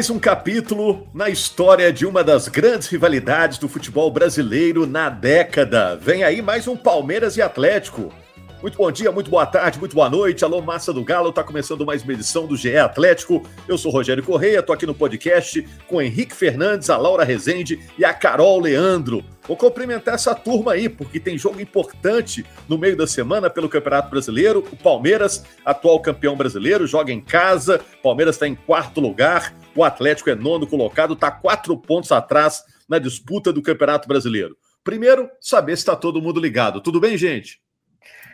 Mais um capítulo na história de uma das grandes rivalidades do futebol brasileiro na década. Vem aí mais um Palmeiras e Atlético. Muito bom dia, muito boa tarde, muito boa noite. Alô, massa do Galo, tá começando mais uma edição do GE Atlético. Eu sou Rogério Correia, tô aqui no podcast com Henrique Fernandes, a Laura Rezende e a Carol Leandro. Vou cumprimentar essa turma aí, porque tem jogo importante no meio da semana pelo Campeonato Brasileiro. O Palmeiras, atual campeão brasileiro, joga em casa. O Palmeiras está em quarto lugar. O Atlético é nono colocado, está quatro pontos atrás na disputa do Campeonato Brasileiro. Primeiro, saber se está todo mundo ligado. Tudo bem, gente?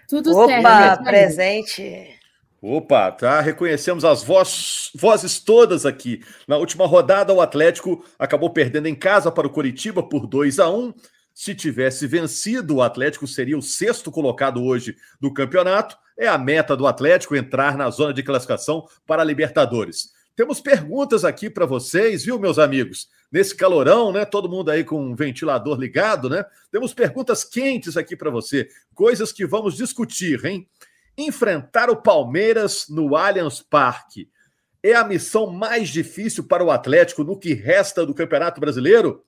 Tudo Opa, certo. Opa, presente. Opa, tá. Reconhecemos as voz, vozes todas aqui. Na última rodada, o Atlético acabou perdendo em casa para o Coritiba por 2 a 1 Se tivesse vencido, o Atlético seria o sexto colocado hoje do campeonato. É a meta do Atlético entrar na zona de classificação para a Libertadores. Temos perguntas aqui para vocês, viu, meus amigos? Nesse calorão, né? Todo mundo aí com um ventilador ligado, né? Temos perguntas quentes aqui para você, coisas que vamos discutir, hein? Enfrentar o Palmeiras no Allianz Parque é a missão mais difícil para o Atlético no que resta do Campeonato Brasileiro?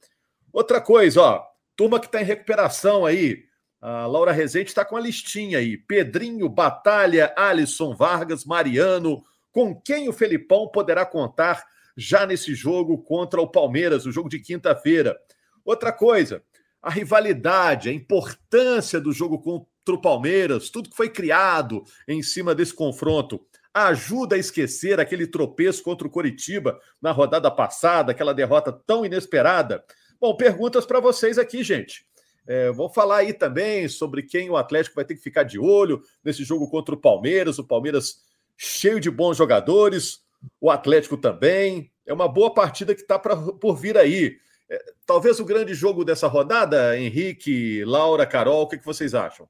Outra coisa, ó, turma que está em recuperação aí, a Laura Rezende está com a listinha aí. Pedrinho, Batalha, Alisson Vargas, Mariano, com quem o Felipão poderá contar já nesse jogo contra o Palmeiras, o jogo de quinta-feira. Outra coisa, a rivalidade, a importância do jogo contra o Palmeiras, tudo que foi criado em cima desse confronto, ajuda a esquecer aquele tropeço contra o Coritiba na rodada passada, aquela derrota tão inesperada. Bom, perguntas para vocês aqui, gente. É, vou falar aí também sobre quem o Atlético vai ter que ficar de olho nesse jogo contra o Palmeiras. O Palmeiras cheio de bons jogadores, o Atlético também. É uma boa partida que está por vir aí. É, talvez o grande jogo dessa rodada, Henrique, Laura, Carol, o que, que vocês acham?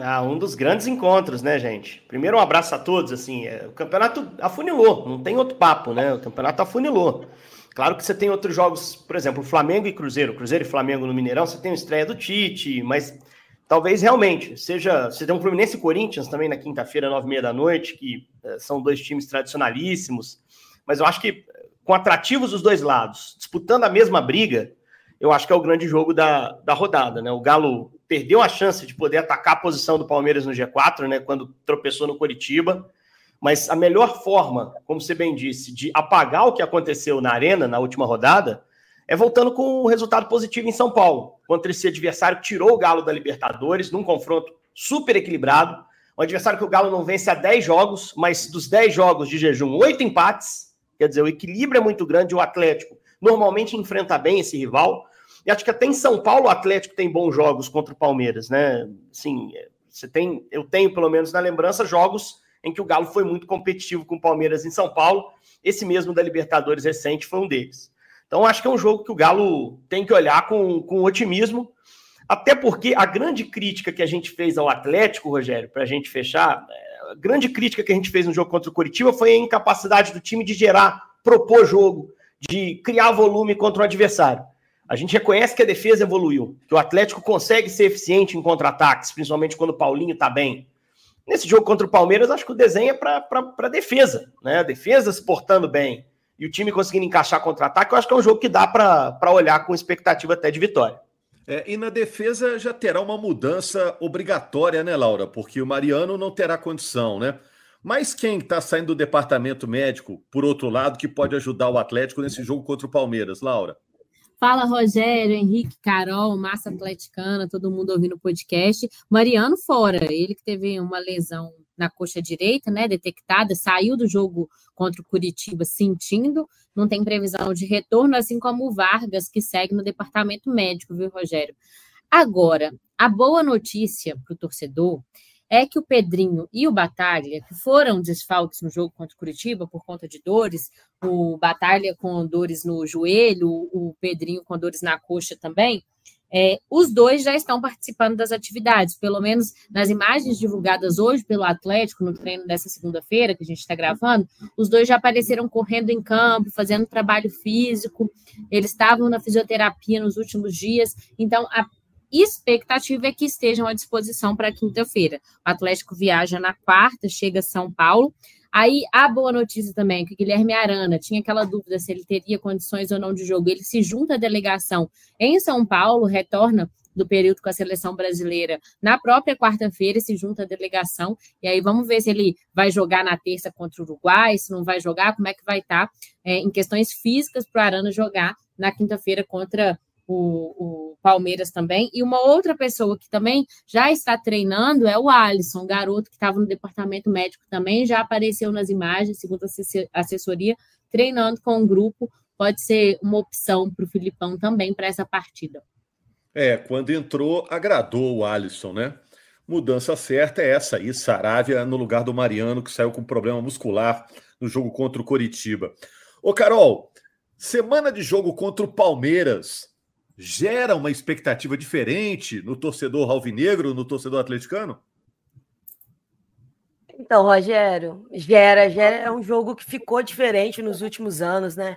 Ah, um dos grandes encontros, né, gente? Primeiro, um abraço a todos. Assim, é, o campeonato afunilou, não tem outro papo, né? O campeonato afunilou. Claro que você tem outros jogos, por exemplo, Flamengo e Cruzeiro, Cruzeiro e Flamengo no Mineirão, você tem a estreia do Tite, mas talvez realmente seja. Você tem um Fluminense e Corinthians também na quinta-feira, nove e meia da noite, que é, são dois times tradicionalíssimos. Mas eu acho que com atrativos dos dois lados, disputando a mesma briga, eu acho que é o grande jogo da, da rodada, né? O Galo perdeu a chance de poder atacar a posição do Palmeiras no G4, né? Quando tropeçou no Coritiba. Mas a melhor forma, como você bem disse, de apagar o que aconteceu na Arena na última rodada é voltando com um resultado positivo em São Paulo, contra esse adversário que tirou o Galo da Libertadores, num confronto super equilibrado. Um adversário que o Galo não vence há 10 jogos, mas dos 10 jogos de jejum, 8 empates. Quer dizer, o equilíbrio é muito grande. O Atlético normalmente enfrenta bem esse rival. E acho que até em São Paulo o Atlético tem bons jogos contra o Palmeiras, né? Sim, você tem, eu tenho pelo menos na lembrança jogos em que o Galo foi muito competitivo com o Palmeiras em São Paulo. Esse mesmo da Libertadores recente foi um deles. Então, acho que é um jogo que o Galo tem que olhar com, com otimismo, até porque a grande crítica que a gente fez ao Atlético, Rogério, para a gente fechar, é, a grande crítica que a gente fez no jogo contra o Curitiba foi a incapacidade do time de gerar, propor jogo, de criar volume contra o adversário. A gente reconhece que a defesa evoluiu, que o Atlético consegue ser eficiente em contra-ataques, principalmente quando o Paulinho está bem. Nesse jogo contra o Palmeiras, acho que o desenho é para a defesa, né? A defesa se portando bem e o time conseguindo encaixar contra-ataque, eu acho que é um jogo que dá para olhar com expectativa até de vitória. É, e na defesa já terá uma mudança obrigatória, né, Laura? Porque o Mariano não terá condição, né? Mas quem está saindo do departamento médico, por outro lado, que pode ajudar o Atlético nesse jogo contra o Palmeiras, Laura? Fala, Rogério, Henrique, Carol, Massa Atleticana, todo mundo ouvindo o podcast. Mariano fora, ele que teve uma lesão na coxa direita, né, detectada, saiu do jogo contra o Curitiba sentindo, não tem previsão de retorno, assim como o Vargas, que segue no departamento médico, viu, Rogério? Agora, a boa notícia para o torcedor é que o Pedrinho e o Batalha, que foram desfalques no jogo contra o Curitiba por conta de dores, o Batalha com dores no joelho, o Pedrinho com dores na coxa também, é, os dois já estão participando das atividades, pelo menos nas imagens divulgadas hoje pelo Atlético, no treino dessa segunda-feira, que a gente está gravando, os dois já apareceram correndo em campo, fazendo trabalho físico, eles estavam na fisioterapia nos últimos dias, então a expectativa é que estejam à disposição para quinta-feira. O Atlético viaja na quarta, chega a São Paulo, Aí, a boa notícia também, que o Guilherme Arana tinha aquela dúvida se ele teria condições ou não de jogo. Ele se junta à delegação em São Paulo, retorna do período com a seleção brasileira na própria quarta-feira, se junta à delegação. E aí vamos ver se ele vai jogar na terça contra o Uruguai, se não vai jogar, como é que vai estar tá, é, em questões físicas para o Arana jogar na quinta-feira contra o, o, Palmeiras também. E uma outra pessoa que também já está treinando é o Alisson, garoto que estava no departamento médico também, já apareceu nas imagens, segundo a assessoria, treinando com um grupo. Pode ser uma opção para o Filipão também para essa partida. É, quando entrou, agradou o Alisson, né? Mudança certa é essa aí, Saravia no lugar do Mariano, que saiu com problema muscular no jogo contra o Coritiba. Ô, Carol, semana de jogo contra o Palmeiras gera uma expectativa diferente no torcedor alvinegro, no torcedor atleticano? Então, Rogério, gera, gera é um jogo que ficou diferente nos últimos anos, né?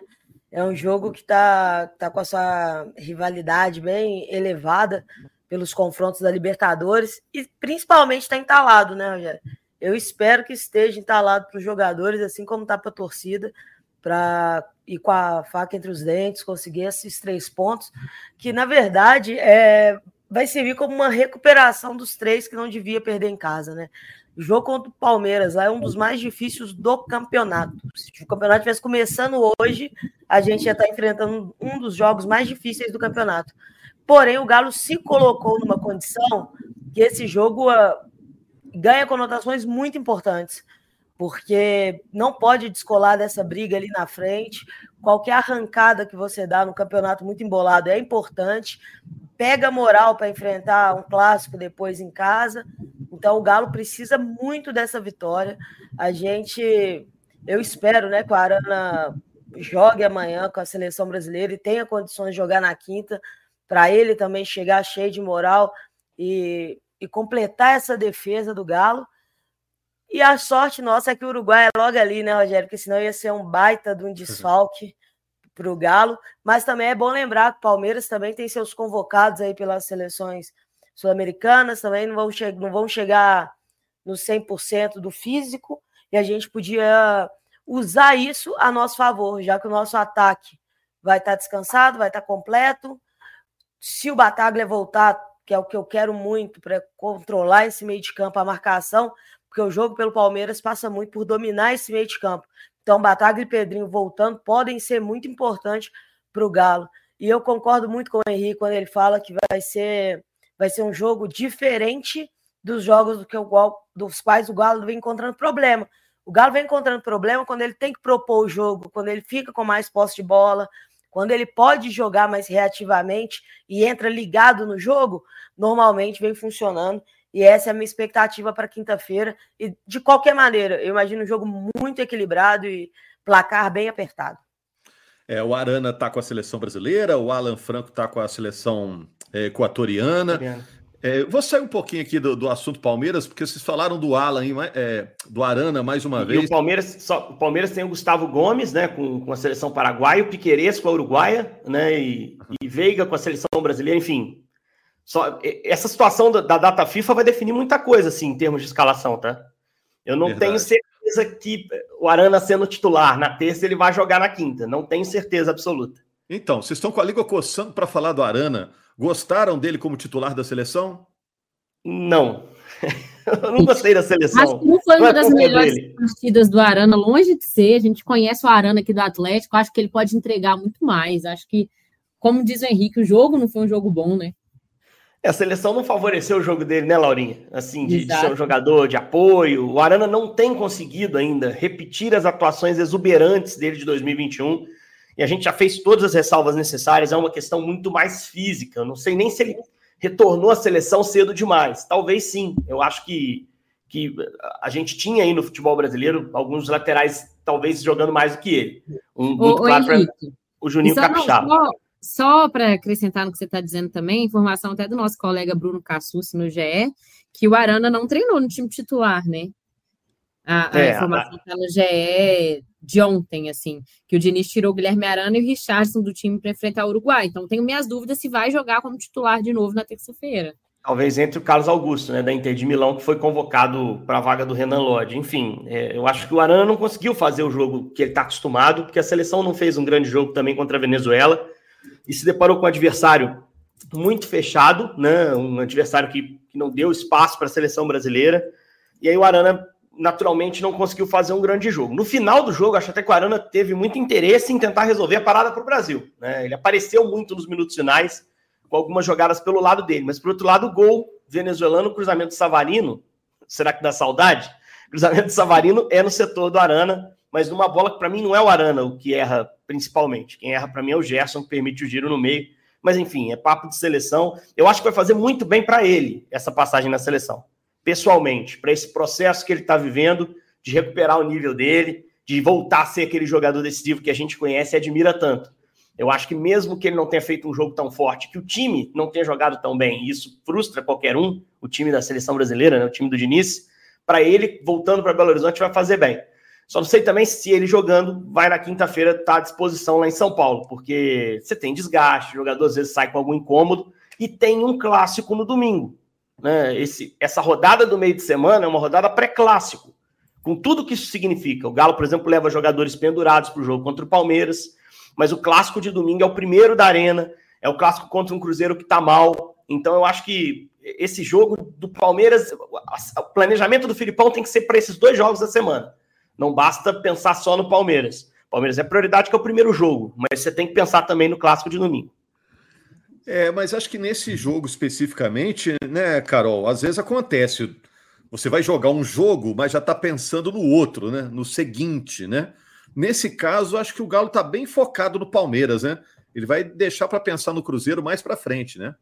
É um jogo que está tá com a sua rivalidade bem elevada pelos confrontos da Libertadores e principalmente está entalado, né, Rogério? Eu espero que esteja entalado para os jogadores, assim como está para a torcida, para ir com a faca entre os dentes, conseguir esses três pontos, que na verdade é, vai servir como uma recuperação dos três que não devia perder em casa, né? O jogo contra o Palmeiras lá é um dos mais difíceis do campeonato. Se o campeonato estivesse começando hoje, a gente ia estar enfrentando um dos jogos mais difíceis do campeonato. Porém, o Galo se colocou numa condição que esse jogo uh, ganha conotações muito importantes, porque não pode descolar dessa briga ali na frente. Qualquer arrancada que você dá no campeonato muito embolado é importante. Pega moral para enfrentar um clássico depois em casa então o Galo precisa muito dessa vitória. A gente, eu espero, né, que o Arana jogue amanhã com a seleção brasileira e tenha condições de jogar na quinta, para ele também chegar cheio de moral e, e completar essa defesa do Galo. E a sorte nossa é que o Uruguai é logo ali, né, Rogério? Porque senão ia ser um baita de um desfalque para o Galo. Mas também é bom lembrar que o Palmeiras também tem seus convocados aí pelas seleções sul-americanas também não vão, não vão chegar no 100% do físico, e a gente podia usar isso a nosso favor, já que o nosso ataque vai estar descansado, vai estar completo. Se o Bataglia voltar, que é o que eu quero muito para controlar esse meio de campo, a marcação, porque o jogo pelo Palmeiras passa muito por dominar esse meio de campo. Então, Bataglia e Pedrinho voltando podem ser muito importantes para o Galo. E eu concordo muito com o Henrique quando ele fala que vai ser vai ser um jogo diferente dos jogos do que o dos quais o Galo vem encontrando problema. O Galo vem encontrando problema quando ele tem que propor o jogo, quando ele fica com mais posse de bola, quando ele pode jogar mais reativamente e entra ligado no jogo, normalmente vem funcionando. E essa é a minha expectativa para quinta-feira. E de qualquer maneira, eu imagino um jogo muito equilibrado e placar bem apertado. É, o Arana está com a seleção brasileira, o Alan Franco está com a seleção é, equatoriana. É, vou sair um pouquinho aqui do, do, assunto Palmeiras, porque vocês falaram do Alan, é, do Arana mais uma e vez. o Palmeiras, só, o Palmeiras tem o Gustavo Gomes, né, com, com a seleção paraguaia, o Piqueires com a Uruguaia, né, e, e Veiga com a seleção brasileira, enfim. Só, essa situação da, da, data FIFA vai definir muita coisa, assim, em termos de escalação, tá? Eu não Verdade. tenho certeza que o Arana sendo titular na terça ele vai jogar na quinta. Não tenho certeza absoluta. Então, vocês estão com a língua coçando para falar do Arana. Gostaram dele como titular da seleção? Não. Eu não gostei da seleção. Acho que não foi não uma é das melhores dele. partidas do Arana, longe de ser. A gente conhece o Arana aqui do Atlético, acho que ele pode entregar muito mais. Acho que, como diz o Henrique, o jogo não foi um jogo bom, né? É, a seleção não favoreceu o jogo dele, né, Laurinha? Assim, de, de, ser um jogador de apoio. O Arana não tem conseguido ainda repetir as atuações exuberantes dele de 2021 e a gente já fez todas as ressalvas necessárias, é uma questão muito mais física. Eu não sei nem se ele retornou à seleção cedo demais. Talvez sim. Eu acho que, que a gente tinha aí no futebol brasileiro alguns laterais, talvez jogando mais do que ele. Um, muito claro para o Juninho Capixaba. Só, só para acrescentar no que você está dizendo também, informação até do nosso colega Bruno Cassucci no GE, que o Arana não treinou no time titular, né? A, a é, informação está no GE de ontem, assim, que o Diniz tirou o Guilherme Arana e o Richardson do time para enfrentar o Uruguai. Então, tenho minhas dúvidas se vai jogar como titular de novo na terça-feira. Talvez entre o Carlos Augusto, né, da Inter de Milão, que foi convocado para a vaga do Renan Lodge. Enfim, é, eu acho que o Arana não conseguiu fazer o jogo que ele está acostumado, porque a seleção não fez um grande jogo também contra a Venezuela e se deparou com um adversário muito fechado, né, um adversário que, que não deu espaço para a seleção brasileira. E aí o Arana naturalmente não conseguiu fazer um grande jogo. No final do jogo, acho até que o Arana teve muito interesse em tentar resolver a parada para o Brasil. Né? Ele apareceu muito nos minutos finais, com algumas jogadas pelo lado dele, mas por outro lado, o gol venezuelano, cruzamento Savarino, será que dá saudade? Cruzamento Savarino é no setor do Arana, mas numa bola que para mim não é o Arana o que erra principalmente. Quem erra para mim é o Gerson, que permite o giro no meio. Mas enfim, é papo de seleção. Eu acho que vai fazer muito bem para ele essa passagem na seleção pessoalmente, para esse processo que ele está vivendo, de recuperar o nível dele, de voltar a ser aquele jogador decisivo que a gente conhece e admira tanto. Eu acho que mesmo que ele não tenha feito um jogo tão forte, que o time não tenha jogado tão bem, e isso frustra qualquer um, o time da seleção brasileira, né, o time do Diniz, para ele, voltando para Belo Horizonte, vai fazer bem. Só não sei também se ele jogando vai na quinta-feira estar tá à disposição lá em São Paulo, porque você tem desgaste, o jogador às vezes sai com algum incômodo, e tem um clássico no domingo. Né? Esse, essa rodada do meio de semana é uma rodada pré-clássico, com tudo que isso significa. O Galo, por exemplo, leva jogadores pendurados para o jogo contra o Palmeiras, mas o clássico de domingo é o primeiro da Arena, é o clássico contra um Cruzeiro que está mal. Então eu acho que esse jogo do Palmeiras, o planejamento do Filipão tem que ser para esses dois jogos da semana. Não basta pensar só no Palmeiras. Palmeiras é prioridade, que é o primeiro jogo, mas você tem que pensar também no clássico de domingo. É, mas acho que nesse jogo especificamente, né, Carol, às vezes acontece. Você vai jogar um jogo, mas já está pensando no outro, né? No seguinte, né? Nesse caso, acho que o Galo está bem focado no Palmeiras, né? Ele vai deixar para pensar no Cruzeiro mais para frente, né?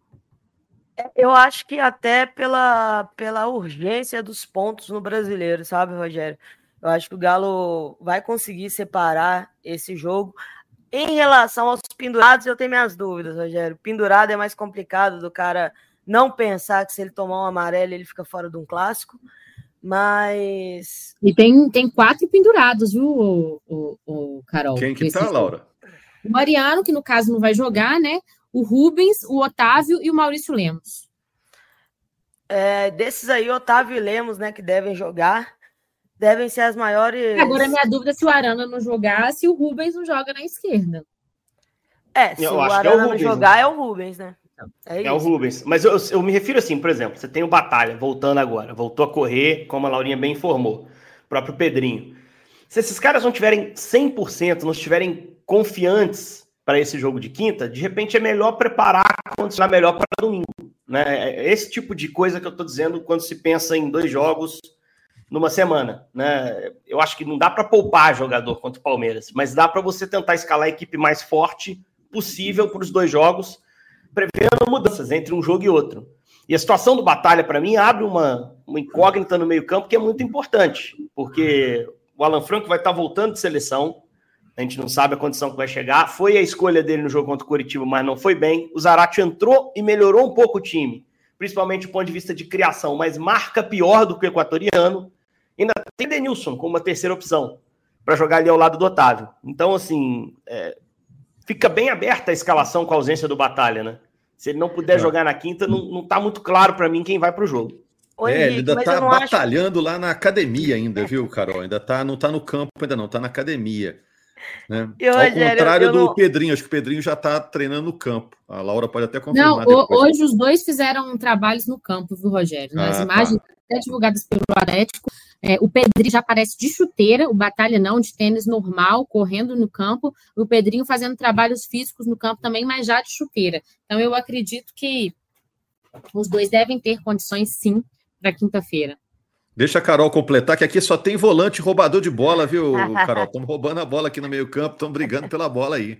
É, eu acho que até pela, pela urgência dos pontos no brasileiro, sabe, Rogério? Eu acho que o Galo vai conseguir separar esse jogo. Em relação aos pendurados, eu tenho minhas dúvidas, Rogério. Pendurado é mais complicado do cara não pensar que se ele tomar um amarelo ele fica fora de um clássico, mas. E tem, tem quatro pendurados, viu, o, o, o Carol? Quem que tá, Laura? O Mariano, que no caso não vai jogar, né? O Rubens, o Otávio e o Maurício Lemos. É, desses aí, Otávio e Lemos, né, que devem jogar devem ser as maiores. Agora, minha dúvida é se o Arana não jogar, se o Rubens não joga na esquerda. É, se eu o Arana é o Rubens, não jogar, né? é o Rubens, né? É, é o Rubens. Mas eu, eu, me refiro assim, por exemplo, você tem o Batalha voltando agora, voltou a correr, como a Laurinha bem informou, o próprio Pedrinho. Se esses caras não tiverem 100%, não estiverem confiantes para esse jogo de quinta, de repente é melhor preparar quando será melhor para domingo. Né? É esse tipo de coisa que eu estou dizendo quando se pensa em dois jogos numa semana, né? Eu acho que não dá para poupar jogador contra o Palmeiras, mas dá para você tentar escalar a equipe mais forte possível para os dois jogos, prevendo mudanças entre um jogo e outro. E a situação do Batalha, para mim, abre uma, uma incógnita no meio-campo que é muito importante, porque o Alan Franco vai estar tá voltando de seleção, a gente não sabe a condição que vai chegar. Foi a escolha dele no jogo contra o Curitiba, mas não foi bem. O Zarate entrou e melhorou um pouco o time, principalmente do ponto de vista de criação, mas marca pior do que o equatoriano. Ainda tem Denilson como uma terceira opção para jogar ali ao lado do Otávio. Então, assim, é, fica bem aberta a escalação com a ausência do Batalha, né? Se ele não puder é. jogar na quinta, não, não tá muito claro para mim quem vai para o jogo. Oi, é, ele ainda tá batalhando acho... lá na academia ainda, viu, Carol? Ainda tá, não tá no campo ainda não, tá na academia. Né? Eu, Ao contrário do não... Pedrinho, acho que o Pedrinho já está treinando no campo. A Laura pode até confirmar. Não, hoje os dois fizeram trabalhos no campo, viu, Rogério? Nas ah, imagens tá. até divulgadas pelo Atlético, é, o Pedrinho já aparece de chuteira, o Batalha não, de tênis normal, correndo no campo, o Pedrinho fazendo trabalhos físicos no campo também, mas já de chuteira. Então, eu acredito que os dois devem ter condições, sim, para quinta-feira. Deixa a Carol completar, que aqui só tem volante roubador de bola, viu, Carol? Estamos roubando a bola aqui no meio-campo, estamos brigando pela bola aí.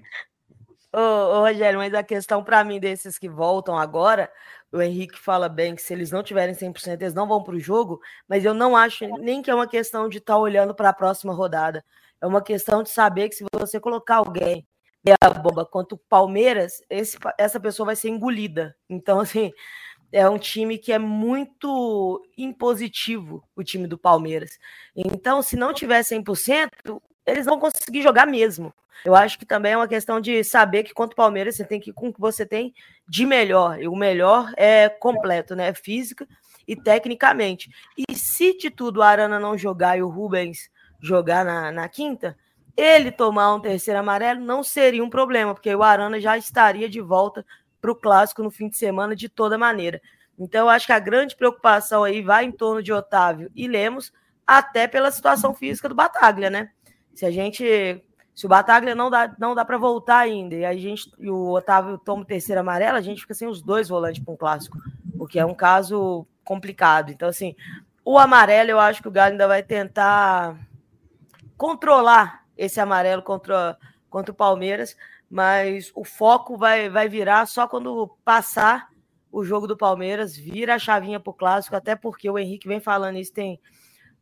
Ô, ô, Rogério, mas a questão para mim desses que voltam agora o Henrique fala bem que se eles não tiverem 100%, eles não vão para o jogo, mas eu não acho nem que é uma questão de estar tá olhando para a próxima rodada. É uma questão de saber que se você colocar alguém meia bomba contra o Palmeiras, esse, essa pessoa vai ser engolida. Então, assim, é um time que é muito impositivo, o time do Palmeiras. Então, se não tiver 100%, eles vão conseguir jogar mesmo. Eu acho que também é uma questão de saber que contra o Palmeiras você tem que ir com o que você tem de melhor. E o melhor é completo, né? Física e tecnicamente. E se de tudo o Arana não jogar e o Rubens jogar na, na quinta, ele tomar um terceiro amarelo não seria um problema, porque o Arana já estaria de volta para o clássico no fim de semana de toda maneira. Então, eu acho que a grande preocupação aí vai em torno de Otávio e Lemos, até pela situação física do Bataglia, né? Se a gente. Se o Bataglia não dá, não dá para voltar ainda e a gente e o Otávio toma o terceiro amarelo, a gente fica sem os dois volantes para um clássico, o que é um caso complicado. Então, assim, o amarelo eu acho que o Galo ainda vai tentar controlar esse amarelo contra, contra o Palmeiras, mas o foco vai, vai virar só quando passar o jogo do Palmeiras, vira a chavinha para o clássico, até porque o Henrique vem falando isso tem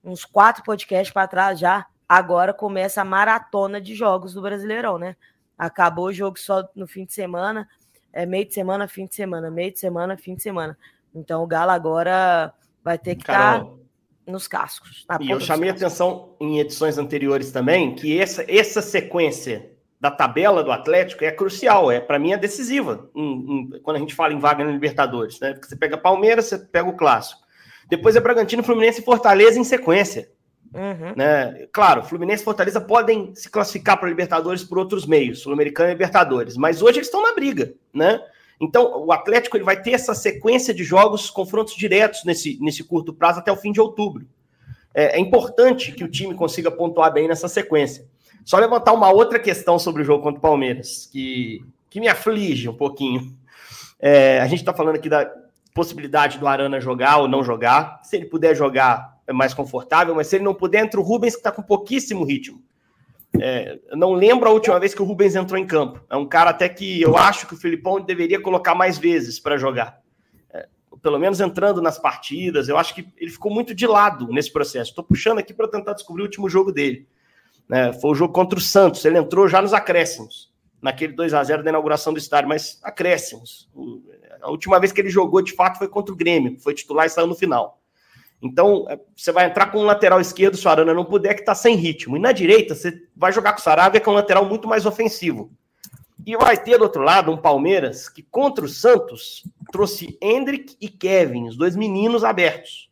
uns quatro podcasts para trás já agora começa a maratona de jogos do Brasileirão, né? Acabou o jogo só no fim de semana, é meio de semana, fim de semana, meio de semana, fim de semana. Então o Galo agora vai ter que estar tá nos cascos. E eu chamei atenção em edições anteriores também que essa, essa sequência da tabela do Atlético é crucial, é para mim é decisiva quando a gente fala em vaga na Libertadores, né? Porque você pega Palmeiras, você pega o clássico. Depois é Bragantino, Fluminense e Fortaleza em sequência. Uhum. Né? Claro, Fluminense e Fortaleza podem se classificar para Libertadores por outros meios, Sul-Americana e Libertadores, mas hoje eles estão na briga, né? Então, o Atlético ele vai ter essa sequência de jogos, confrontos diretos nesse, nesse curto prazo até o fim de outubro. É, é importante que o time consiga pontuar bem nessa sequência. Só levantar uma outra questão sobre o jogo contra o Palmeiras, que, que me aflige um pouquinho. É, a gente está falando aqui da possibilidade do Arana jogar ou não jogar. Se ele puder jogar, é mais confortável, mas se ele não puder, entra o Rubens, que está com pouquíssimo ritmo. É, não lembro a última vez que o Rubens entrou em campo. É um cara até que eu acho que o Filipão deveria colocar mais vezes para jogar. É, pelo menos entrando nas partidas. Eu acho que ele ficou muito de lado nesse processo. Estou puxando aqui para tentar descobrir o último jogo dele. É, foi o jogo contra o Santos. Ele entrou já nos acréscimos, naquele 2 a 0 da inauguração do estádio, mas acréscimos. A última vez que ele jogou de fato foi contra o Grêmio, foi titular e saiu no final. Então, é, você vai entrar com um lateral esquerdo, se o Arana não puder, que está sem ritmo. E na direita, você vai jogar com o Saravia, que é um lateral muito mais ofensivo. E vai ter do outro lado um Palmeiras que, contra o Santos, trouxe Hendrick e Kevin, os dois meninos abertos.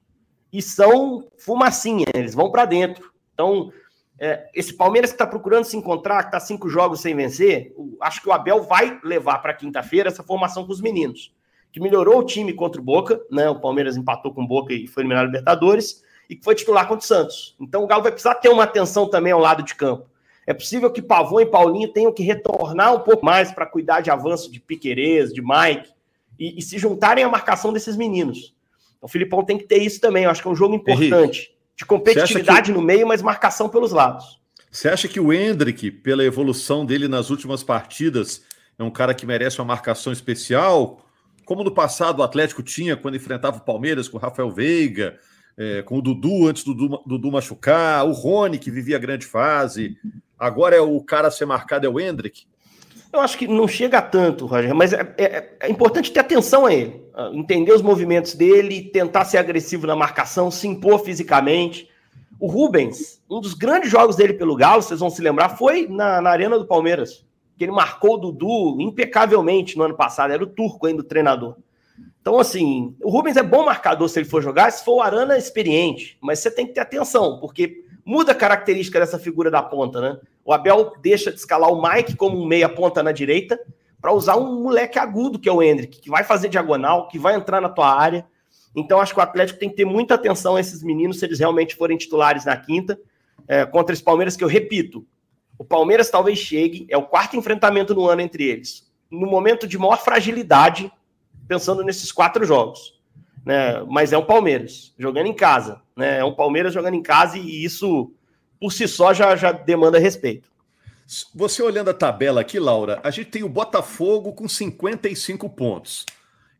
E são fumacinha, eles vão para dentro. Então, é, esse Palmeiras que está procurando se encontrar, que está cinco jogos sem vencer, acho que o Abel vai levar para quinta-feira essa formação com os meninos que melhorou o time contra o Boca, né? O Palmeiras empatou com o Boca e foi eliminado Libertadores, e que foi titular contra o Santos. Então o Galo vai precisar ter uma atenção também ao lado de campo. É possível que Pavon e Paulinho tenham que retornar um pouco mais para cuidar de avanço de Piquerez, de Mike, e, e, se juntarem à marcação desses meninos. Então, o Filipão tem que ter isso também. Eu acho que é um jogo importante. De competitividade no meio, mas marcação pelos lados. Você acha que o Hendrick, pela evolução dele nas últimas partidas, é um cara que merece uma marcação especial? como no passado o Atlético tinha quando enfrentava o Palmeiras com o Rafael Veiga, é, com o Dudu antes do Dudu, Dudu machucar, o Rony que vivia a grande fase. Agora é o cara a ser marcado é o Hendrick. Eu acho que não chega a tanto, Roger, mas é, é, é, importante ter atenção a ele, entender os movimentos dele, tentar ser agressivo na marcação, se impor fisicamente. O Rubens, um dos grandes jogos dele pelo Galo, vocês vão se lembrar, foi na, na Arena do Palmeiras que ele marcou o Dudu impecavelmente no ano passado, era o turco ainda o treinador. Então, assim, o Rubens é bom marcador se ele for jogar, se for o Arana, experiente, mas você tem que ter atenção, porque muda a característica dessa figura da ponta, né? O Abel deixa de escalar o Mike como um meia-ponta na direita para usar um moleque agudo, que é o Hendrick, que vai fazer diagonal, que vai entrar na tua área. Então, acho que o Atlético tem que ter muita atenção a esses meninos se eles realmente forem titulares na quinta, é, contra esse Palmeiras, que eu repito, o Palmeiras talvez chegue, é o quarto enfrentamento no ano entre eles, no momento de maior fragilidade, pensando nesses quatro jogos. Né? Mas é o Palmeiras, jogando em casa. Né? É um Palmeiras jogando em casa e isso, por si só, já, já demanda respeito. Você olhando a tabela aqui, Laura, a gente tem o Botafogo com 55 pontos.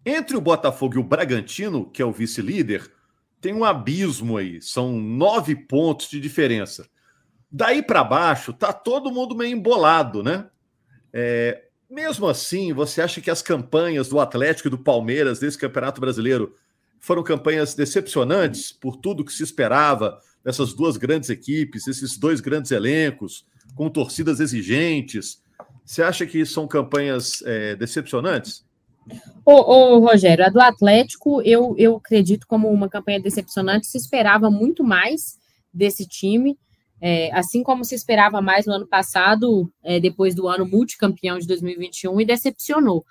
Entre o Botafogo e o Bragantino, que é o vice-líder, tem um abismo aí. São nove pontos de diferença. Daí para baixo, tá todo mundo meio embolado, né? É, mesmo assim, você acha que as campanhas do Atlético e do Palmeiras desse Campeonato Brasileiro foram campanhas decepcionantes por tudo que se esperava dessas duas grandes equipes, esses dois grandes elencos, com torcidas exigentes. Você acha que são campanhas é, decepcionantes? Ô, ô, Rogério, a do Atlético eu, eu acredito como uma campanha decepcionante. Se esperava muito mais desse time, é, assim como se esperava mais no ano passado, é, depois do ano multicampeão de 2021, e decepcionou.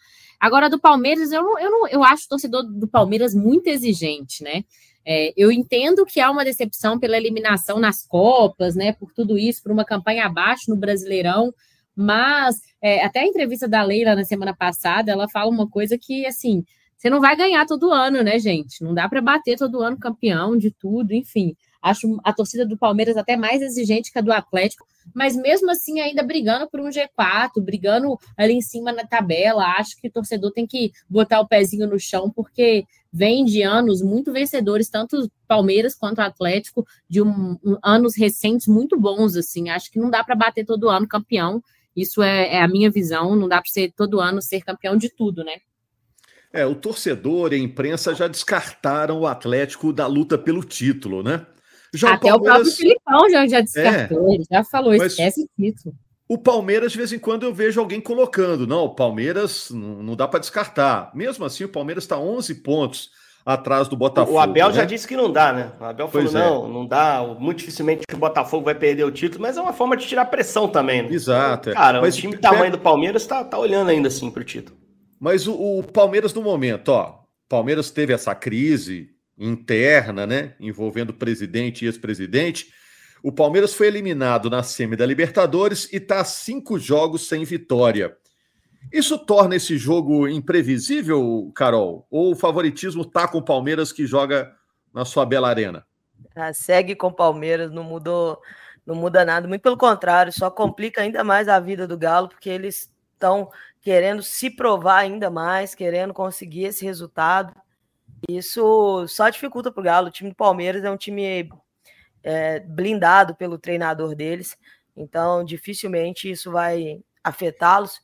Agora, do Palmeiras, eu, eu, não, eu acho o torcedor do Palmeiras muito exigente, né? É, eu entendo que há uma decepção pela eliminação nas Copas, né? Por tudo isso, por uma campanha abaixo no Brasileirão, mas é, até a entrevista da Leila na semana passada, ela fala uma coisa que, assim, você não vai ganhar todo ano, né, gente? Não dá para bater todo ano campeão de tudo, enfim. Acho a torcida do Palmeiras até mais exigente que a do Atlético, mas mesmo assim ainda brigando por um G4, brigando ali em cima na tabela. Acho que o torcedor tem que botar o pezinho no chão, porque vem de anos muito vencedores, tanto Palmeiras quanto Atlético, de um, um, anos recentes muito bons. assim. Acho que não dá para bater todo ano campeão. Isso é, é a minha visão. Não dá para ser todo ano ser campeão de tudo, né? É, o torcedor e a imprensa já descartaram o Atlético da luta pelo título, né? Já Até o, Palmeiras... o próprio Filipão já, já descartou, é, ele já falou, esquece isso. O Palmeiras, de vez em quando, eu vejo alguém colocando. Não, o Palmeiras não, dá para descartar. Mesmo assim, o Palmeiras está 11 pontos atrás do Botafogo. O Abel né? já disse que não dá, né? O Abel pois falou: é. não, não dá. Muito dificilmente o Botafogo vai perder o título, mas é uma forma de tirar pressão também, né? Exato. É. Cara, mas, o time tamanho do Palmeiras tá, tá olhando ainda assim pro título. Mas o, o Palmeiras, no momento, ó, Palmeiras teve essa crise, interna, né, envolvendo presidente e ex-presidente. O Palmeiras foi eliminado na semi da Libertadores e está cinco jogos sem vitória. Isso torna esse jogo imprevisível, Carol? Ou o favoritismo tá com o Palmeiras que joga na sua bela arena? Ah, segue com o Palmeiras, não mudou, não muda nada. Muito pelo contrário, só complica ainda mais a vida do Galo, porque eles estão querendo se provar ainda mais, querendo conseguir esse resultado. Isso só dificulta para o Galo. O time do Palmeiras é um time é, blindado pelo treinador deles, então dificilmente isso vai afetá-los.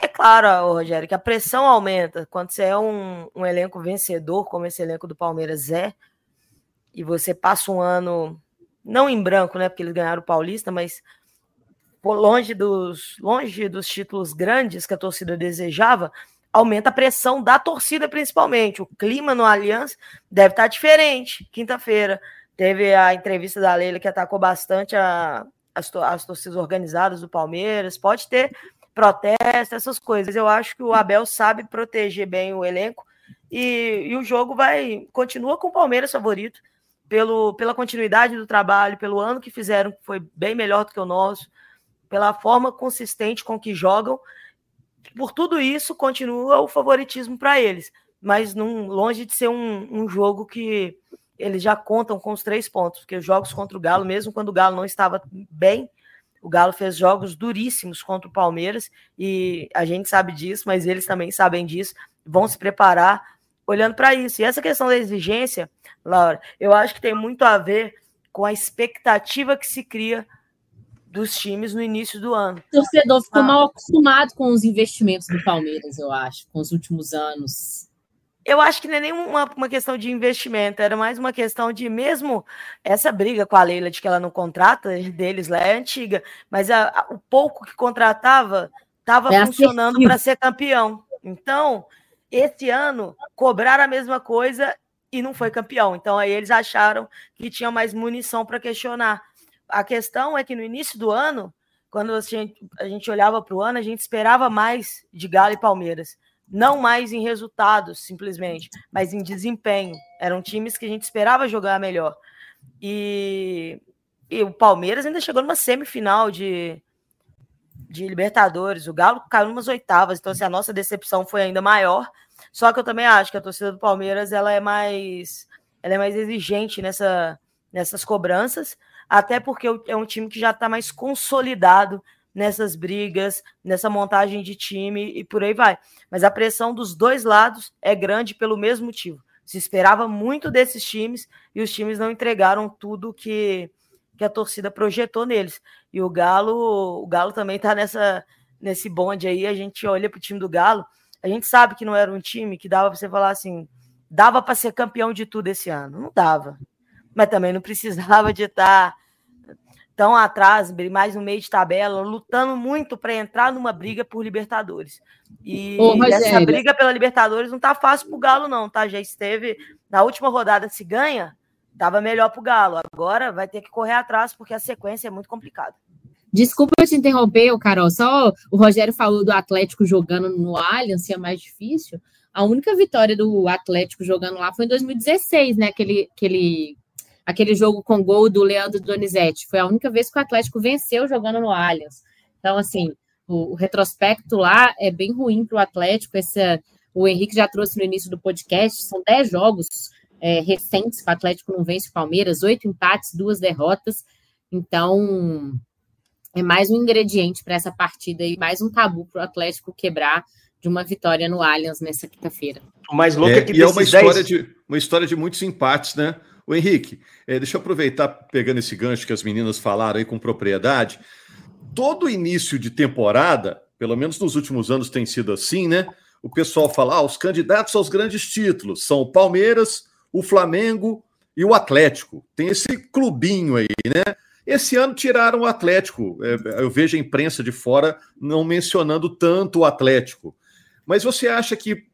É claro, Rogério, que a pressão aumenta quando você é um, um elenco vencedor, como esse elenco do Palmeiras é, e você passa um ano, não em branco, né? Porque eles ganharam o Paulista, mas longe dos, longe dos títulos grandes que a torcida desejava, aumenta a pressão da torcida, principalmente. O clima no Allianz deve estar diferente. Quinta-feira teve a entrevista da Leila que atacou bastante a, as, as torcidas organizadas do Palmeiras. Pode ter protesto, essas coisas. Eu acho que o Abel sabe proteger bem o elenco e, e o jogo vai continua com o Palmeiras favorito pelo, pela continuidade do trabalho, pelo ano que fizeram, que foi bem melhor do que o nosso, pela forma consistente com que jogam por tudo isso, continua o favoritismo para eles, mas num, longe de ser um, um, jogo que eles já contam com os três pontos, porque os jogos contra o Galo, mesmo quando o Galo não estava bem, o Galo fez jogos duríssimos contra o Palmeiras e a gente sabe disso, mas eles também sabem disso, vão se preparar olhando para isso. E essa questão da exigência, Laura, eu acho que tem muito a ver com a expectativa que se cria dos times no início do ano. O torcedor ficou ah. mal acostumado com os investimentos do Palmeiras, eu acho, com os últimos anos. Eu acho que não é nem uma, uma questão de investimento, era mais uma questão de mesmo essa briga com a Leila de que ela não contrata deles lá é antiga, mas a, a, o pouco que contratava estava é funcionando para ser campeão. Então, esse ano cobraram a mesma coisa e não foi campeão. Então aí eles acharam que tinha mais munição para questionar a questão é que no início do ano, quando a gente, a gente olhava para o ano, a gente esperava mais de Galo e Palmeiras. Não mais em resultados, simplesmente, mas em desempenho. Eram times que a gente esperava jogar melhor. E, e o Palmeiras ainda chegou numa semifinal de, de Libertadores. O Galo caiu umas oitavas, então assim, a nossa decepção foi ainda maior. Só que eu também acho que a torcida do Palmeiras ela é mais ela é mais exigente nessa, nessas cobranças até porque é um time que já está mais consolidado nessas brigas, nessa montagem de time e por aí vai. Mas a pressão dos dois lados é grande pelo mesmo motivo. Se esperava muito desses times e os times não entregaram tudo que, que a torcida projetou neles. E o Galo, o Galo também está nessa nesse bonde aí. A gente olha para o time do Galo, a gente sabe que não era um time que dava para você falar assim, dava para ser campeão de tudo esse ano? Não dava. Mas também não precisava de estar tão atrás, mais um meio de tabela, lutando muito para entrar numa briga por Libertadores. E Ô, essa briga pela Libertadores não tá fácil pro Galo, não, tá? Já esteve na última rodada, se ganha, tava melhor pro Galo. Agora vai ter que correr atrás, porque a sequência é muito complicada. Desculpa eu te interromper, Carol. Só o Rogério falou do Atlético jogando no Allianz, se é mais difícil. A única vitória do Atlético jogando lá foi em 2016, né? Aquele, aquele, aquele jogo com gol do Leandro Donizete. Foi a única vez que o Atlético venceu jogando no Allianz. Então, assim, o, o retrospecto lá é bem ruim para o Atlético. Essa, o Henrique já trouxe no início do podcast, são 10 jogos é, recentes que o Atlético não vence o Palmeiras, oito empates, duas derrotas. Então, é mais um ingrediente para essa partida e mais um tabu para o Atlético quebrar de uma vitória no Allianz nessa quinta-feira. O mais louco é, é que e é uma história, 10... de, uma história de muitos empates, né? O Henrique, é, deixa eu aproveitar pegando esse gancho que as meninas falaram aí com propriedade. Todo início de temporada, pelo menos nos últimos anos tem sido assim, né? O pessoal fala: ah, os candidatos aos grandes títulos são o Palmeiras, o Flamengo e o Atlético. Tem esse clubinho aí, né? Esse ano tiraram o Atlético. É, eu vejo a imprensa de fora não mencionando tanto o Atlético. Mas você acha que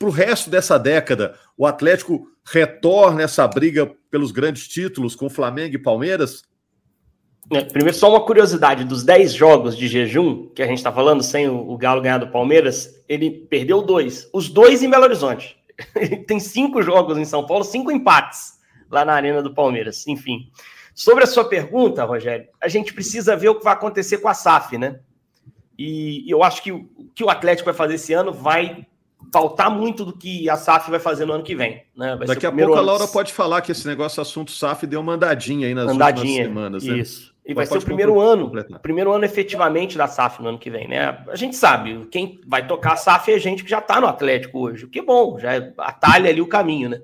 para o resto dessa década o Atlético retorna essa briga pelos grandes títulos com Flamengo e Palmeiras? É, primeiro, só uma curiosidade: dos 10 jogos de jejum que a gente está falando, sem o, Galo ganhar do Palmeiras, ele perdeu dois. Os dois em Belo Horizonte. Ele tem cinco jogos em São Paulo, cinco empates lá na Arena do Palmeiras. Enfim. Sobre a sua pergunta, Rogério, a gente precisa ver o que vai acontecer com a SAF, né? E eu acho que o que o Atlético vai fazer esse ano vai faltar muito do que a SAF vai fazer no ano que vem. Né? Vai Daqui a pouco a Laura pode falar que esse negócio assunto SAF deu uma andadinha aí nas andadinha, últimas semanas. Né? Isso. E vai ser o primeiro ano, completar. primeiro ano efetivamente da SAF no ano que vem, né? A gente sabe, quem vai tocar a SAF é gente que já está no Atlético hoje, o que é bom, já atalha ali o caminho, né?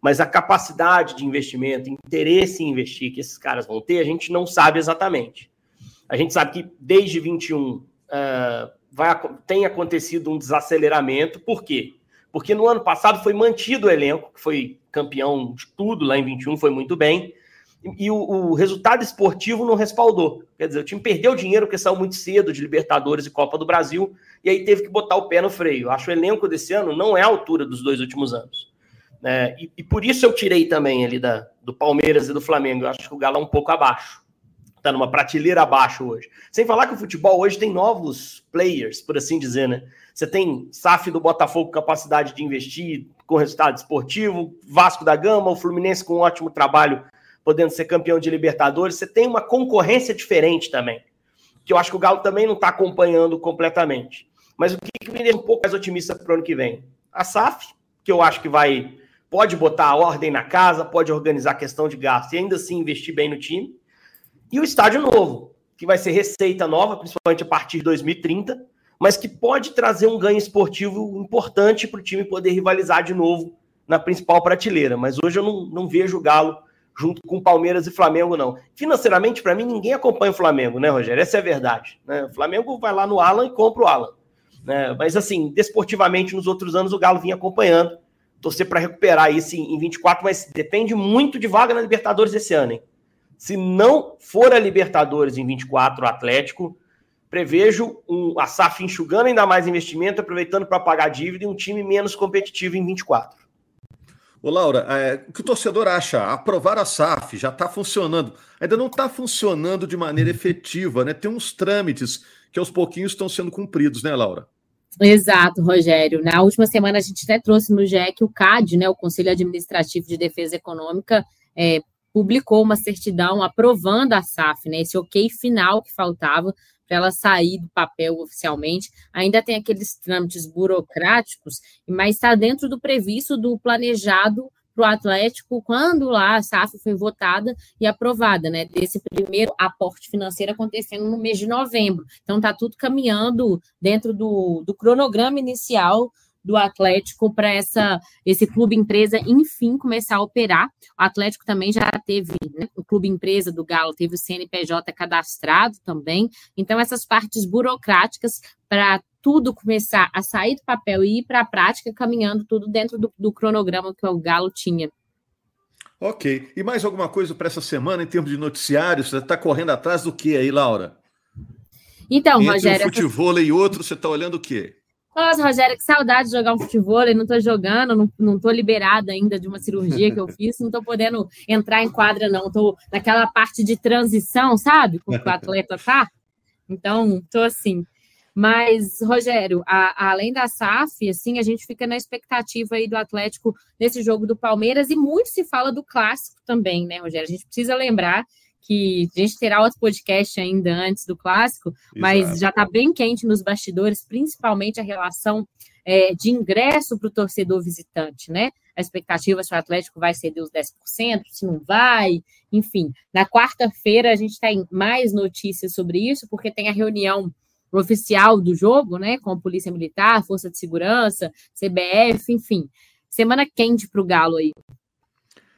mas a capacidade de investimento, interesse em investir que esses caras vão ter, a gente não sabe exatamente. A gente sabe que desde 21 uh, ah, vai, tem acontecido um desaceleramento, por quê? Porque no ano passado foi mantido o elenco, que foi campeão de tudo lá em 21, foi muito bem, e o, o, resultado esportivo não respaldou. Quer dizer, o time perdeu dinheiro porque saiu muito cedo de Libertadores e Copa do Brasil, e aí teve que botar o pé no freio. Acho que o elenco desse ano não é a altura dos dois últimos anos. É, e, e, por isso eu tirei também ali da, do Palmeiras e do Flamengo. Eu acho que o Galo é um pouco abaixo. Está numa prateleira abaixo hoje. Sem falar que o futebol hoje tem novos players, por assim dizer, né? Você tem SAF do Botafogo capacidade de investir com resultado esportivo, Vasco da Gama, o Fluminense com um ótimo trabalho, podendo ser campeão de Libertadores. Você tem uma concorrência diferente também, que eu acho que o Galo também não está acompanhando completamente. Mas o que me deixa um pouco mais otimista para o ano que vem? A SAF, que eu acho que vai pode botar a ordem na casa, pode organizar a questão de gasto e ainda assim investir bem no time. E o estádio novo, que vai ser receita nova, principalmente a partir de 2030, mas que pode trazer um ganho esportivo importante para o time poder rivalizar de novo na principal prateleira. Mas hoje eu não, não vejo o Galo junto com Palmeiras e Flamengo, não. Financeiramente, para mim, ninguém acompanha o Flamengo, né, Rogério? Essa é a verdade. Né? O Flamengo vai lá no Alan e compra o Alan. Né? Mas, assim, desportivamente, nos outros anos, o Galo vinha acompanhando torcer para recuperar isso em 24, mas depende muito de vaga na Libertadores esse ano, hein? Se não for a Libertadores em 24, o Atlético, prevejo um, a SAF enxugando ainda mais investimento, aproveitando para pagar dívida e um time menos competitivo em 24. Ô, Laura, é, o que o torcedor acha? Aprovar a SAF já está funcionando. Ainda não está funcionando de maneira efetiva, né? Tem uns trâmites que aos pouquinhos estão sendo cumpridos, né, Laura? Exato, Rogério. Na última semana a gente até trouxe no GEC o CAD, né, o Conselho Administrativo de Defesa Econômica, é, publicou uma certidão aprovando a SAF, né, esse ok final que faltava para ela sair do papel oficialmente. Ainda tem aqueles trâmites burocráticos, mas está dentro do previsto do planejado para o Atlético quando lá a SAF foi votada e aprovada, né? Desse primeiro aporte financeiro acontecendo no mês de novembro. Então está tudo caminhando dentro do, do cronograma inicial do Atlético para essa esse clube empresa enfim começar a operar. O Atlético também já teve, né, o clube empresa do Galo teve o CNPJ cadastrado também. Então essas partes burocráticas para tudo começar a sair do papel e ir para a prática, caminhando tudo dentro do, do cronograma que o Galo tinha. Ok. E mais alguma coisa para essa semana em termos de noticiários? Você está correndo atrás do que aí, Laura? Então, Entre Rogério. Um futebol essa... e outro, você está olhando o quê? Nossa, Rogério, que saudade de jogar um futebol, não estou jogando, não, não tô liberada ainda de uma cirurgia que eu fiz, não estou podendo entrar em quadra, não. Estou naquela parte de transição, sabe? Como o atleta tá. Então, estou assim. Mas, Rogério, a, a, além da SAF, assim, a gente fica na expectativa aí do Atlético nesse jogo do Palmeiras e muito se fala do clássico também, né, Rogério? A gente precisa lembrar que a gente terá outro podcast ainda antes do clássico, Exato. mas já está bem quente nos bastidores, principalmente a relação é, de ingresso para o torcedor visitante, né? A expectativa se o Atlético vai ceder os 10%, se não vai, enfim. Na quarta-feira a gente tem mais notícias sobre isso, porque tem a reunião oficial do jogo, né? Com a Polícia Militar, Força de Segurança, CBF, enfim. Semana quente para o Galo aí.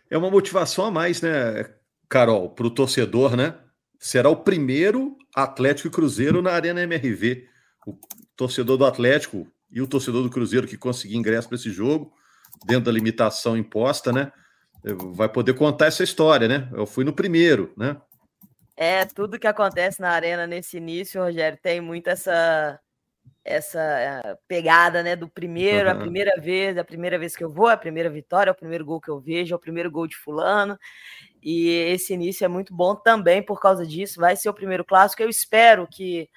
É uma motivação a mais, né, Carol, para o torcedor, né? Será o primeiro Atlético e Cruzeiro na Arena MRV. O torcedor do Atlético e o torcedor do Cruzeiro que conseguir ingresso para esse jogo, dentro da limitação imposta, né? Vai poder contar essa história, né? Eu fui no primeiro, né? É, tudo que acontece na arena nesse início, Rogério, tem muito essa essa eh, pegada, né, do primeiro, uhum. a primeira vez, a primeira vez que eu vou, a primeira vitória, o primeiro gol que eu vejo, é o primeiro gol de fulano. E esse início é muito bom também por causa disso. Vai ser o primeiro clássico. Eu espero que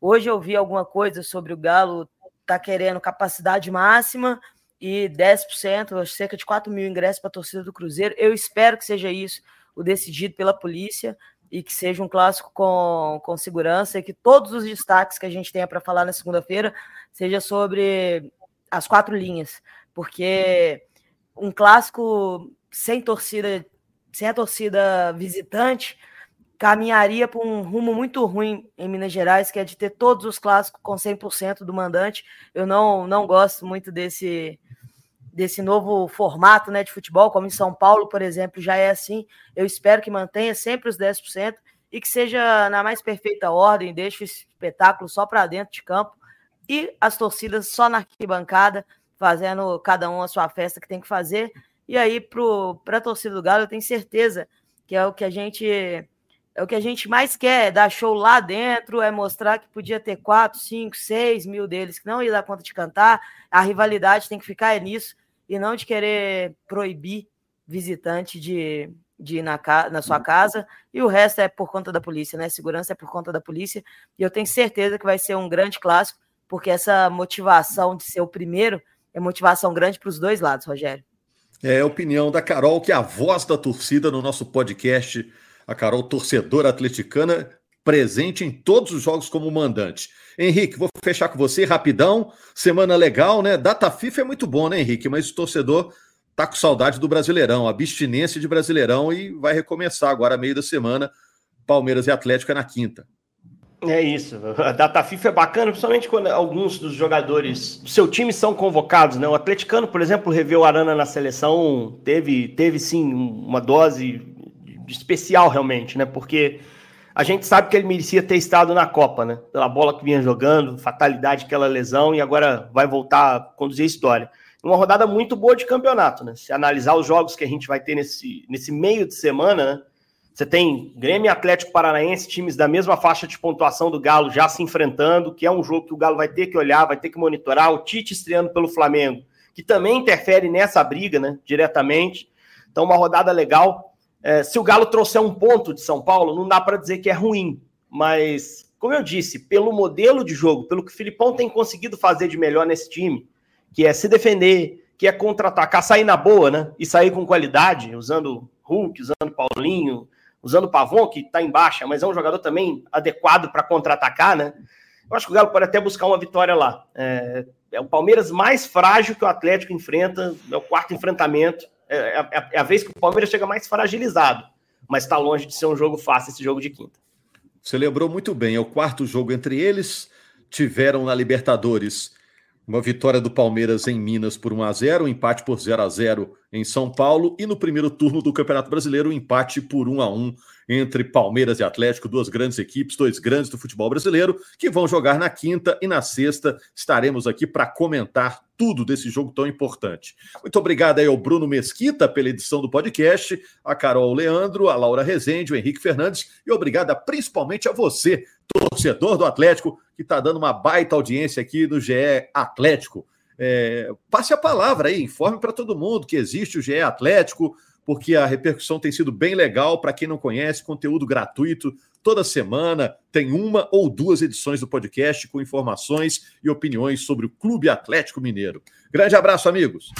hoje eu vi alguma coisa sobre o Galo tá querendo capacidade máxima e 10%, cerca de 4 mil ingressos para a torcida do Cruzeiro. Eu espero que seja isso o decidido pela polícia e que seja um clássico com, com segurança e que todos os destaques que a gente tenha para falar na segunda-feira seja sobre as quatro linhas, porque um clássico sem torcida, sem a torcida visitante, caminharia para um rumo muito ruim em Minas Gerais, que é de ter todos os clássicos com 100% do mandante. Eu não, não gosto muito desse, desse novo formato né, de futebol, como em São Paulo, por exemplo, já é assim. Eu espero que mantenha sempre os 10% e que seja na mais perfeita ordem, deixe o espetáculo só para dentro de campo e as torcidas só na arquibancada, fazendo cada um a sua festa que tem que fazer. E aí, para a torcida do Galo, eu tenho certeza que é o que a gente é o que a gente mais quer, dar show lá dentro, é mostrar que podia ter 4, 5, 6 mil deles que não ia dar conta de cantar. A rivalidade tem que ficar é nisso e não de querer proibir visitante de, de ir na, na sua casa, e o resto é por conta da polícia, né? Segurança é por conta da polícia, e eu tenho certeza que vai ser um grande clássico, porque essa motivação de ser o primeiro é motivação grande para os dois lados, Rogério. É a opinião da Carol, que é a voz da torcida no nosso podcast, a Carol, torcedora atleticana, presente em todos os jogos como mandante. Henrique, vou fechar com você rapidão. Semana legal, né? Data FIFA é muito bom, né, Henrique? Mas o torcedor tá com saudade do Brasileirão, abstinência de Brasileirão e vai recomeçar agora, meio da semana. Palmeiras e Atlético é na quinta. É isso. A data FIFA é bacana, principalmente quando alguns dos jogadores do seu time são convocados, né? O atleticano, por exemplo, reveu Arana na seleção, teve, teve sim uma dose especial realmente, né? Porque a gente sabe que ele merecia ter estado na Copa, né? Pela bola que vinha jogando, fatalidade, aquela lesão, e agora vai voltar a conduzir a história. Uma rodada muito boa de campeonato, né? Se analisar os jogos que a gente vai ter nesse, nesse meio de semana, né? Você tem Grêmio e Atlético Paranaense, times da mesma faixa de pontuação do Galo já se enfrentando, que é um jogo que o Galo vai ter que olhar, vai ter que monitorar. O Tite estreando pelo Flamengo, que também interfere nessa briga, né? Diretamente. Então, uma rodada legal. É, se o Galo trouxer um ponto de São Paulo, não dá para dizer que é ruim, mas, como eu disse, pelo modelo de jogo, pelo que o Filipão tem conseguido fazer de melhor nesse time, que é se defender, que é contra-atacar, sair na boa, né? E sair com qualidade, usando Hulk, usando Paulinho, usando Pavon, que está em baixa, mas é um jogador também adequado para contra-atacar, né? Eu acho que o Galo pode até buscar uma vitória lá. É, é o Palmeiras mais frágil que o Atlético enfrenta, é o quarto enfrentamento. É, é, é, a vez que o Palmeiras chega mais fragilizado, mas está longe de ser um jogo fácil esse jogo de quinta. Você lembrou muito bem, é o quarto jogo entre eles. Tiveram na Libertadores Uma vitória do Palmeiras em Minas por 1 a 0, um empate por 0 a 0 em São Paulo e no primeiro turno do Campeonato Brasileiro, um empate por 1 a 1 entre Palmeiras e Atlético, duas grandes equipes, dois grandes do futebol brasileiro, que vão jogar na quinta e na sexta. Estaremos aqui para comentar tudo desse jogo tão importante. Muito obrigado aí ao Bruno Mesquita pela edição do podcast, a Carol Leandro, a Laura Rezende, o Henrique Fernandes e obrigada principalmente a você, torcedor do Atlético, que está dando uma baita audiência aqui no GE Atlético. É, passe a palavra aí, informe para todo mundo que existe o GE Atlético, porque a repercussão tem sido bem legal. Para quem não conhece, conteúdo gratuito toda semana. Tem uma ou duas edições do podcast com informações e opiniões sobre o Clube Atlético Mineiro. Grande abraço, amigos.